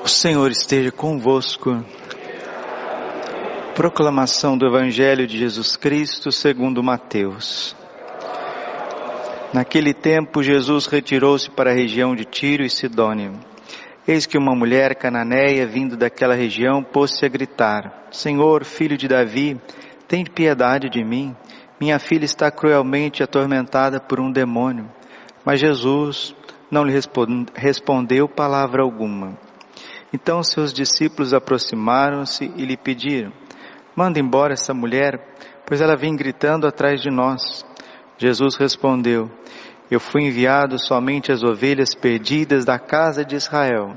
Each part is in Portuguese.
O Senhor esteja convosco. Proclamação do Evangelho de Jesus Cristo segundo Mateus. Naquele tempo, Jesus retirou-se para a região de Tiro e Sidônia. Eis que uma mulher cananeia, vindo daquela região, pôs-se a gritar: Senhor, filho de Davi, tem piedade de mim. Minha filha está cruelmente atormentada por um demônio. Mas Jesus não lhe respondeu palavra alguma. Então seus discípulos aproximaram-se e lhe pediram: Manda embora essa mulher, pois ela vem gritando atrás de nós. Jesus respondeu: Eu fui enviado somente às ovelhas perdidas da casa de Israel.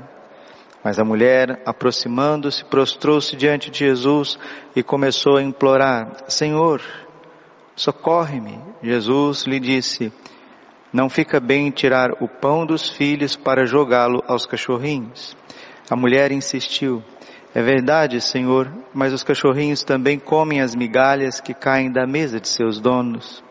Mas a mulher, aproximando-se, prostrou-se diante de Jesus e começou a implorar: Senhor, socorre-me. Jesus lhe disse: Não fica bem tirar o pão dos filhos para jogá-lo aos cachorrinhos. A mulher insistiu: É verdade, Senhor, mas os cachorrinhos também comem as migalhas que caem da mesa de seus donos.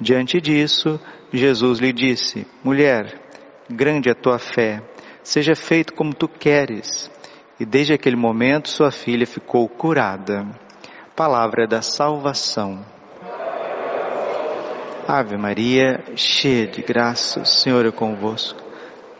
Diante disso, Jesus lhe disse: Mulher, grande é a tua fé, seja feito como tu queres. E desde aquele momento sua filha ficou curada. Palavra da salvação. Ave Maria, cheia de graça, o Senhor é convosco.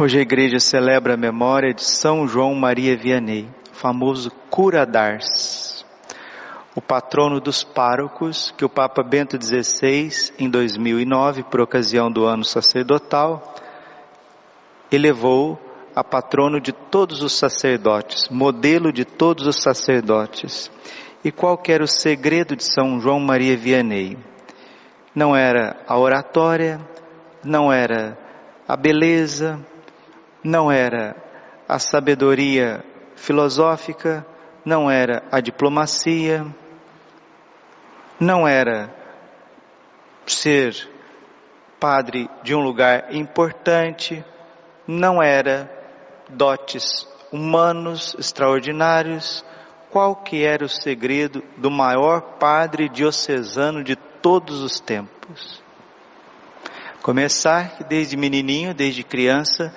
Hoje a igreja celebra a memória de São João Maria Vianney, famoso cura d'Ars, o patrono dos párocos que o Papa Bento XVI, em 2009, por ocasião do ano sacerdotal, elevou a patrono de todos os sacerdotes, modelo de todos os sacerdotes. E qual era o segredo de São João Maria Vianney? Não era a oratória, não era a beleza, não era a sabedoria filosófica, não era a diplomacia, não era ser padre de um lugar importante, não era dotes humanos extraordinários. Qual que era o segredo do maior padre diocesano de todos os tempos? Começar desde menininho, desde criança,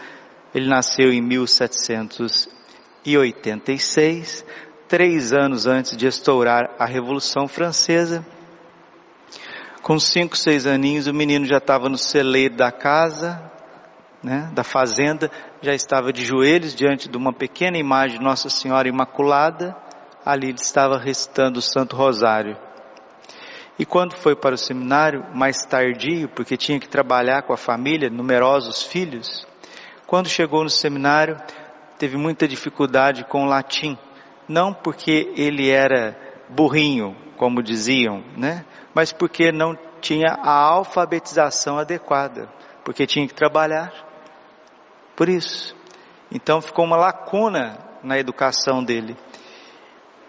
ele nasceu em 1786, três anos antes de estourar a Revolução Francesa. Com cinco, seis aninhos, o menino já estava no celeiro da casa, né, da fazenda, já estava de joelhos diante de uma pequena imagem de Nossa Senhora Imaculada. Ali ele estava recitando o Santo Rosário. E quando foi para o seminário, mais tardio, porque tinha que trabalhar com a família, numerosos filhos, quando chegou no seminário, teve muita dificuldade com o latim. Não porque ele era burrinho, como diziam, né? Mas porque não tinha a alfabetização adequada, porque tinha que trabalhar. Por isso. Então ficou uma lacuna na educação dele.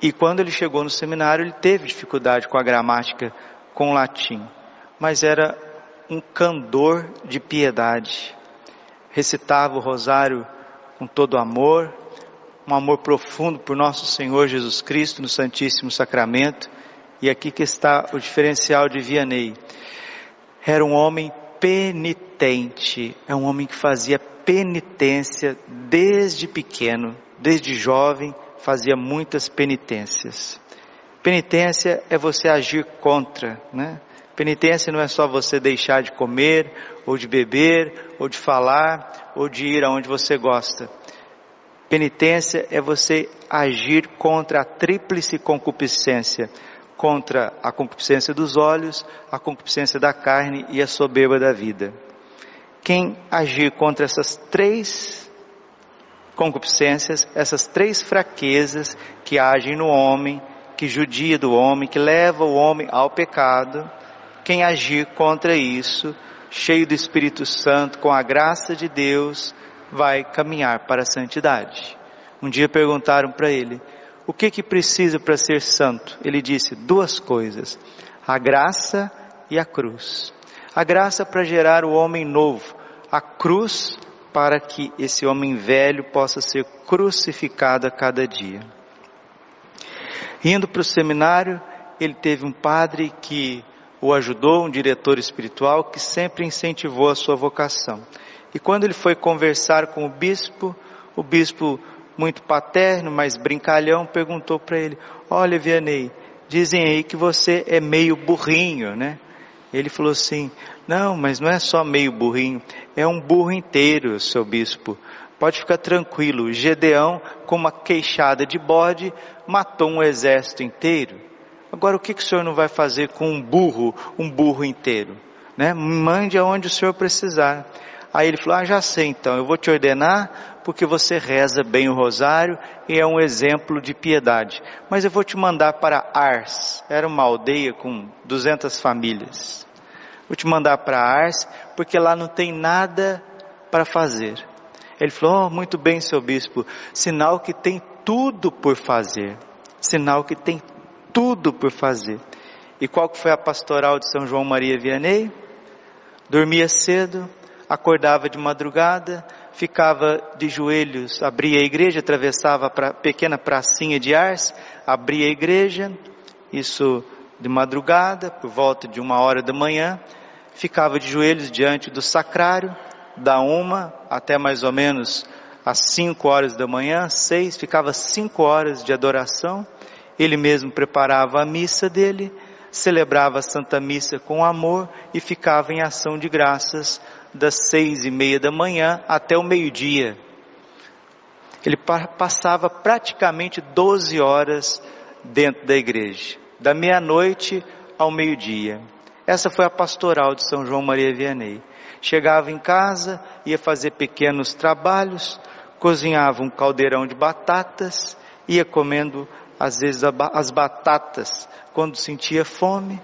E quando ele chegou no seminário, ele teve dificuldade com a gramática, com o latim. Mas era um candor de piedade recitava o rosário com todo amor, um amor profundo por nosso Senhor Jesus Cristo no Santíssimo Sacramento. E aqui que está o diferencial de Vianney. Era um homem penitente, é um homem que fazia penitência desde pequeno, desde jovem, fazia muitas penitências. Penitência é você agir contra, né? Penitência não é só você deixar de comer, ou de beber, ou de falar, ou de ir aonde você gosta. Penitência é você agir contra a tríplice concupiscência, contra a concupiscência dos olhos, a concupiscência da carne e a soberba da vida. Quem agir contra essas três concupiscências, essas três fraquezas que agem no homem, que judia do homem, que leva o homem ao pecado, quem agir contra isso, cheio do Espírito Santo, com a graça de Deus, vai caminhar para a santidade. Um dia perguntaram para ele: "O que que precisa para ser santo?" Ele disse: "Duas coisas: a graça e a cruz. A graça para gerar o homem novo, a cruz para que esse homem velho possa ser crucificado a cada dia." Indo para o seminário, ele teve um padre que o ajudou, um diretor espiritual que sempre incentivou a sua vocação. E quando ele foi conversar com o bispo, o bispo, muito paterno, mas brincalhão, perguntou para ele: Olha, Vianney, dizem aí que você é meio burrinho, né? Ele falou assim: Não, mas não é só meio burrinho, é um burro inteiro, seu bispo. Pode ficar tranquilo. Gedeão, com uma queixada de bode, matou um exército inteiro. Agora, o que, que o senhor não vai fazer com um burro, um burro inteiro? Né? Mande aonde o senhor precisar. Aí ele falou: Ah, já sei então, eu vou te ordenar porque você reza bem o rosário e é um exemplo de piedade. Mas eu vou te mandar para Ars, era uma aldeia com 200 famílias. Vou te mandar para Ars porque lá não tem nada para fazer. Ele falou: oh, muito bem, seu bispo, sinal que tem tudo por fazer. Sinal que tem tudo por fazer. E qual que foi a pastoral de São João Maria Vianney? Dormia cedo, acordava de madrugada, ficava de joelhos, abria a igreja, atravessava a pequena pracinha de Ars, abria a igreja, isso de madrugada, por volta de uma hora da manhã, ficava de joelhos diante do sacrário, da uma até mais ou menos às cinco horas da manhã, seis, ficava cinco horas de adoração, ele mesmo preparava a missa dele, celebrava a Santa Missa com amor e ficava em ação de graças das seis e meia da manhã até o meio-dia. Ele passava praticamente 12 horas dentro da igreja, da meia-noite ao meio-dia. Essa foi a pastoral de São João Maria Vianney. Chegava em casa, ia fazer pequenos trabalhos, cozinhava um caldeirão de batatas, ia comendo às vezes as batatas quando sentia fome,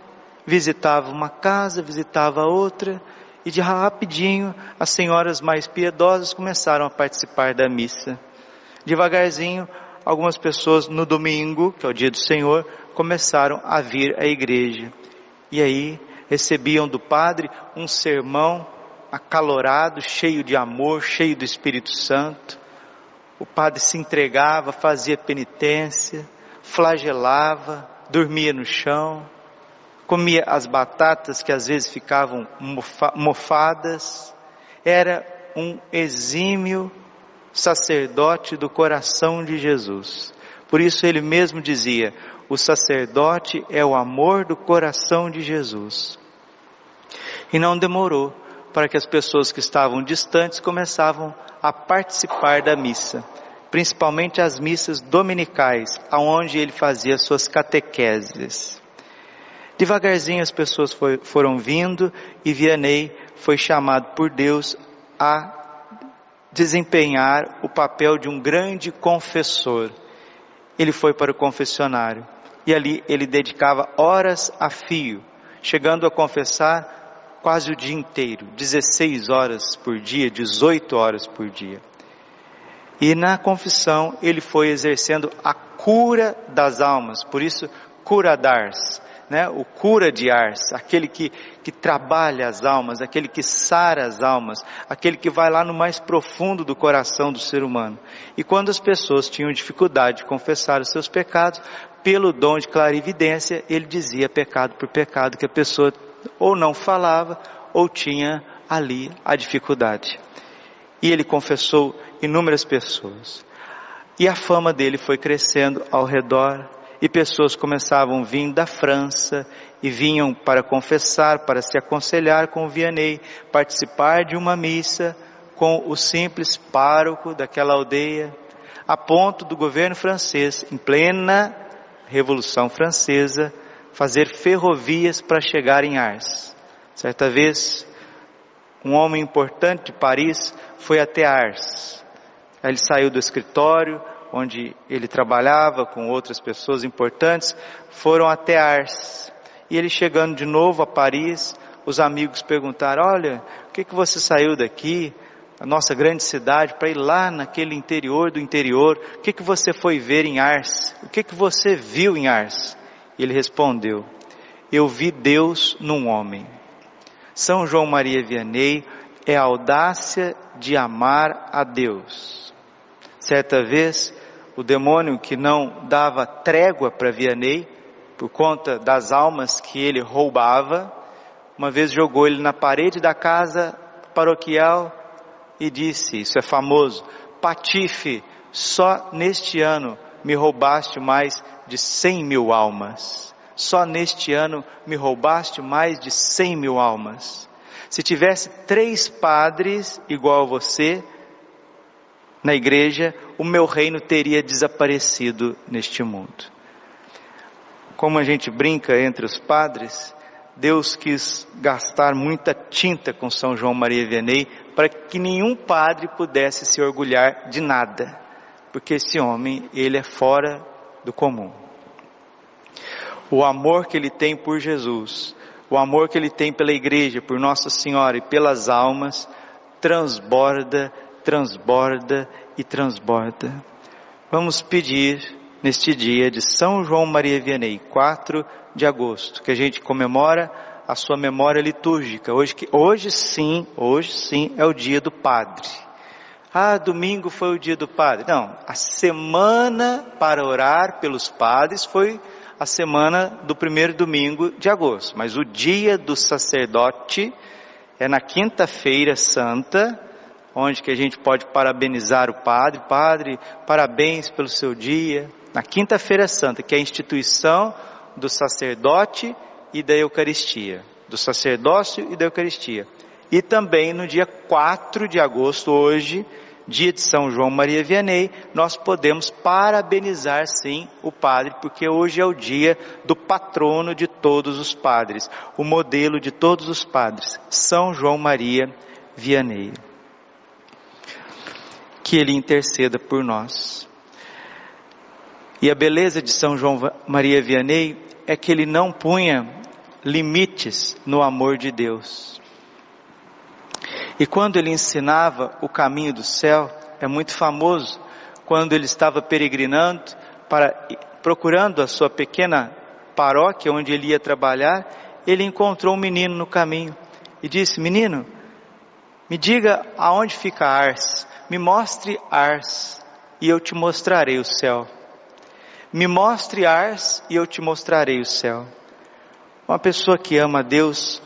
visitava uma casa, visitava outra, e de rapidinho as senhoras mais piedosas começaram a participar da missa. Devagarzinho, algumas pessoas no domingo, que é o dia do Senhor, começaram a vir à igreja. E aí recebiam do padre um sermão acalorado, cheio de amor, cheio do Espírito Santo. O padre se entregava, fazia penitência, flagelava, dormia no chão, comia as batatas que às vezes ficavam mofadas, era um exímio sacerdote do coração de Jesus. Por isso ele mesmo dizia: o sacerdote é o amor do coração de Jesus. E não demorou para que as pessoas que estavam distantes começavam a participar da missa principalmente as missas dominicais, aonde ele fazia suas catequeses. Devagarzinho as pessoas foi, foram vindo e Vianney foi chamado por Deus a desempenhar o papel de um grande confessor. Ele foi para o confessionário e ali ele dedicava horas a fio, chegando a confessar quase o dia inteiro, 16 horas por dia, 18 horas por dia. E na confissão ele foi exercendo a cura das almas, por isso cura dars, né? O cura de ars, aquele que, que trabalha as almas, aquele que sara as almas, aquele que vai lá no mais profundo do coração do ser humano. E quando as pessoas tinham dificuldade de confessar os seus pecados, pelo dom de clarividência, ele dizia pecado por pecado que a pessoa ou não falava ou tinha ali a dificuldade. E ele confessou inúmeras pessoas. E a fama dele foi crescendo ao redor, e pessoas começavam a vir da França e vinham para confessar, para se aconselhar com o Vianney, participar de uma missa com o simples pároco daquela aldeia, a ponto do governo francês, em plena Revolução Francesa, fazer ferrovias para chegar em Ars. Certa vez, um homem importante de Paris foi até Ars ele saiu do escritório, onde ele trabalhava com outras pessoas importantes, foram até Ars. E ele chegando de novo a Paris, os amigos perguntaram: Olha, o que, que você saiu daqui? a nossa grande cidade, para ir lá naquele interior do interior. O que, que você foi ver em Ars? O que, que você viu em Ars? E ele respondeu: Eu vi Deus num homem. São João Maria Vianney é a audácia de amar a Deus. Certa vez, o demônio que não dava trégua para Vianney, por conta das almas que ele roubava, uma vez jogou ele na parede da casa paroquial e disse: Isso é famoso, Patife, só neste ano me roubaste mais de cem mil almas. Só neste ano me roubaste mais de cem mil almas. Se tivesse três padres igual a você na igreja, o meu reino teria desaparecido neste mundo como a gente brinca entre os padres, Deus quis gastar muita tinta com São João Maria Vianney para que nenhum padre pudesse se orgulhar de nada, porque esse homem, ele é fora do comum. O amor que ele tem por Jesus, o amor que ele tem pela igreja, por Nossa Senhora e pelas almas, transborda, transborda e transborda. Vamos pedir neste dia de São João Maria Vianney, 4 de agosto, que a gente comemora a sua memória litúrgica. Hoje, hoje sim, hoje sim é o dia do Padre. Ah, domingo foi o dia do Padre. Não, a semana para orar pelos padres foi a semana do primeiro domingo de agosto, mas o dia do sacerdote é na quinta-feira santa, onde que a gente pode parabenizar o padre. Padre, parabéns pelo seu dia, na Quinta-feira Santa, que é a instituição do sacerdote e da Eucaristia, do sacerdócio e da Eucaristia. E também no dia 4 de agosto, hoje, dia de São João Maria Vianney, nós podemos parabenizar sim o padre, porque hoje é o dia do patrono de todos os padres, o modelo de todos os padres, São João Maria Vianney. Que ele interceda por nós. E a beleza de São João Maria Vianney é que ele não punha limites no amor de Deus. E quando ele ensinava o caminho do céu, é muito famoso, quando ele estava peregrinando para procurando a sua pequena paróquia onde ele ia trabalhar, ele encontrou um menino no caminho e disse: "Menino, me diga aonde fica Ars, me mostre Ars, e eu te mostrarei o céu." Me mostre Ars e eu te mostrarei o céu. Uma pessoa que ama Deus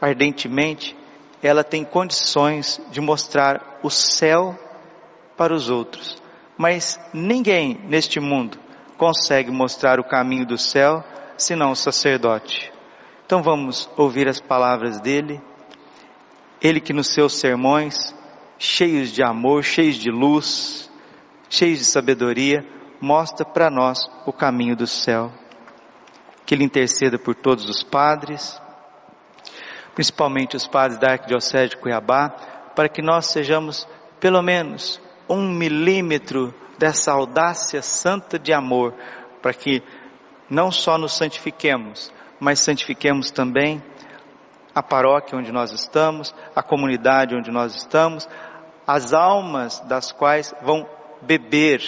ardentemente, ela tem condições de mostrar o céu para os outros. Mas ninguém neste mundo consegue mostrar o caminho do céu senão o sacerdote. Então vamos ouvir as palavras dele. Ele que nos seus sermões, cheios de amor, cheios de luz, cheios de sabedoria, mostra para nós o caminho do céu. Que Ele interceda por todos os padres, principalmente os padres da Arquidiocese de Cuiabá, para que nós sejamos pelo menos um milímetro dessa audácia santa de amor, para que não só nos santifiquemos, mas santifiquemos também a paróquia onde nós estamos, a comunidade onde nós estamos, as almas das quais vão beber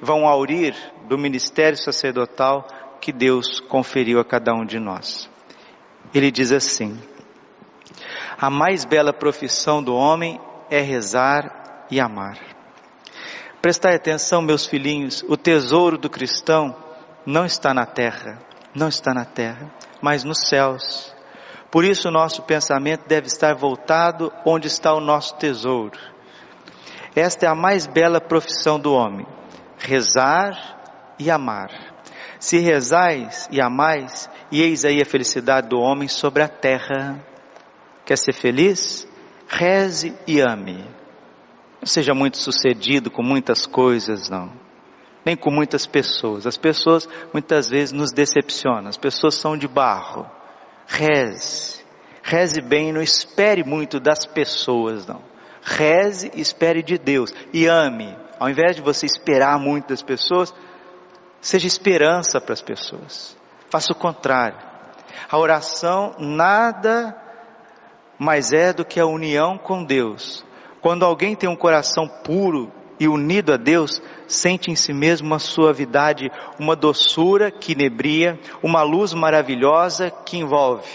vão aurir do ministério sacerdotal que Deus conferiu a cada um de nós. Ele diz assim: A mais bela profissão do homem é rezar e amar. Prestai atenção, meus filhinhos, o tesouro do cristão não está na terra, não está na terra, mas nos céus. Por isso, o nosso pensamento deve estar voltado onde está o nosso tesouro. Esta é a mais bela profissão do homem rezar e amar. Se rezais e amais, e eis aí a felicidade do homem sobre a terra. Quer ser feliz? Reze e ame. Não seja muito sucedido com muitas coisas, não. Nem com muitas pessoas. As pessoas muitas vezes nos decepcionam. As pessoas são de barro. Reze. Reze bem, não espere muito das pessoas, não. Reze e espere de Deus. E ame. Ao invés de você esperar muito das pessoas, seja esperança para as pessoas. Faça o contrário. A oração nada mais é do que a união com Deus, Quando alguém tem um coração puro e unido a Deus, sente em si mesmo uma suavidade, uma doçura que inebria, uma luz maravilhosa que envolve.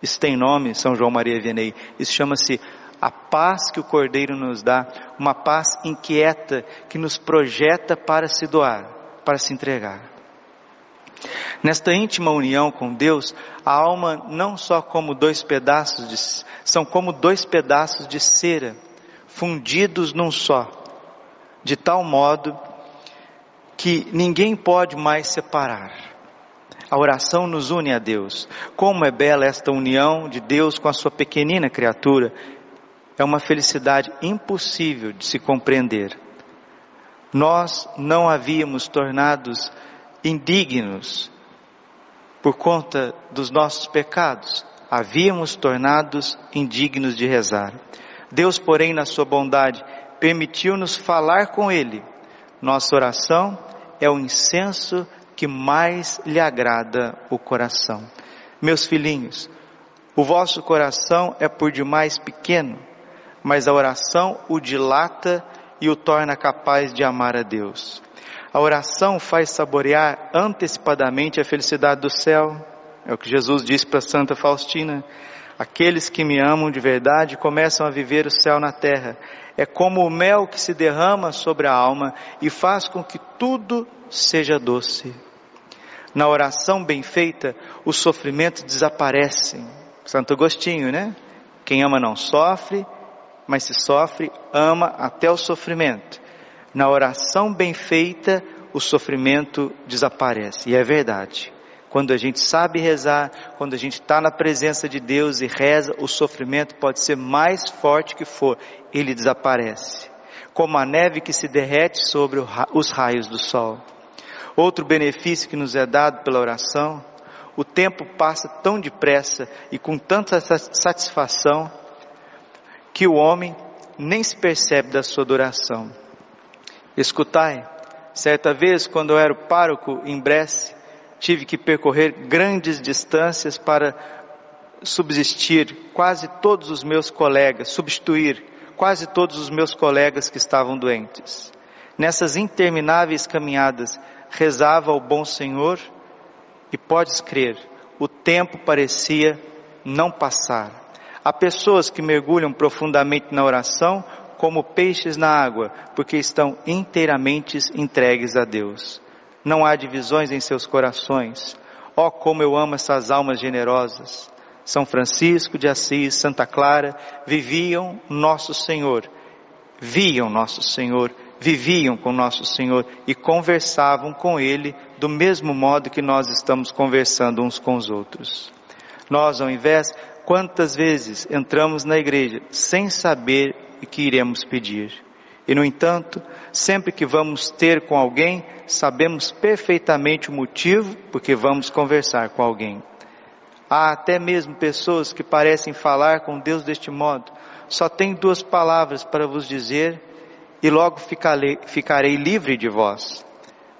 Isso tem nome, São João Maria Vianney. Isso chama-se a paz que o Cordeiro nos dá, uma paz inquieta que nos projeta para se doar, para se entregar. Nesta íntima união com Deus, a alma não só como dois pedaços de, são como dois pedaços de cera fundidos num só, de tal modo que ninguém pode mais separar. A oração nos une a Deus. Como é bela esta união de Deus com a sua pequenina criatura. É uma felicidade impossível de se compreender. Nós não havíamos tornados indignos por conta dos nossos pecados, havíamos tornados indignos de rezar. Deus, porém, na sua bondade, permitiu-nos falar com Ele. Nossa oração é o incenso que mais lhe agrada o coração. Meus filhinhos, o vosso coração é por demais pequeno, mas a oração o dilata e o torna capaz de amar a Deus. A oração faz saborear antecipadamente a felicidade do céu. É o que Jesus disse para Santa Faustina. Aqueles que me amam de verdade começam a viver o céu na terra. É como o mel que se derrama sobre a alma e faz com que tudo seja doce. Na oração bem feita, os sofrimentos desaparecem. Santo Agostinho, né? Quem ama não sofre, mas se sofre, ama até o sofrimento. Na oração bem feita, o sofrimento desaparece. E é verdade. Quando a gente sabe rezar, quando a gente está na presença de Deus e reza, o sofrimento pode ser mais forte que for, ele desaparece. Como a neve que se derrete sobre os raios do sol. Outro benefício que nos é dado pela oração, o tempo passa tão depressa e com tanta satisfação que o homem nem se percebe da sua adoração. Escutai, certa vez quando eu era pároco em Bresse, tive que percorrer grandes distâncias para subsistir quase todos os meus colegas, substituir quase todos os meus colegas que estavam doentes. Nessas intermináveis caminhadas, rezava ao bom Senhor e podes crer, o tempo parecia não passar. Há pessoas que mergulham profundamente na oração como peixes na água, porque estão inteiramente entregues a Deus. Não há divisões em seus corações. Oh, como eu amo essas almas generosas. São Francisco de Assis, Santa Clara, viviam nosso Senhor, viam nosso Senhor, viviam com nosso Senhor e conversavam com Ele do mesmo modo que nós estamos conversando uns com os outros. Nós, ao invés, quantas vezes entramos na igreja sem saber e que iremos pedir. E no entanto, sempre que vamos ter com alguém, sabemos perfeitamente o motivo porque vamos conversar com alguém. Há até mesmo pessoas que parecem falar com Deus deste modo. Só tenho duas palavras para vos dizer e logo ficarei, ficarei livre de vós.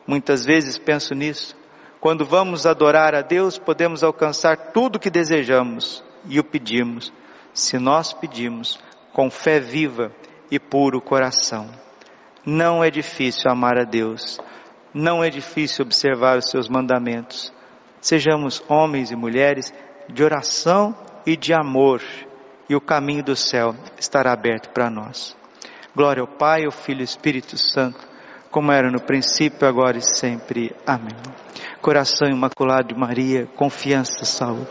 Muitas vezes penso nisso. Quando vamos adorar a Deus, podemos alcançar tudo o que desejamos e o pedimos. Se nós pedimos, com fé viva e puro coração. Não é difícil amar a Deus, não é difícil observar os seus mandamentos. Sejamos homens e mulheres de oração e de amor, e o caminho do céu estará aberto para nós. Glória ao Pai, ao Filho e ao Espírito Santo, como era no princípio, agora e sempre. Amém. Coração imaculado de Maria, confiança, saúde.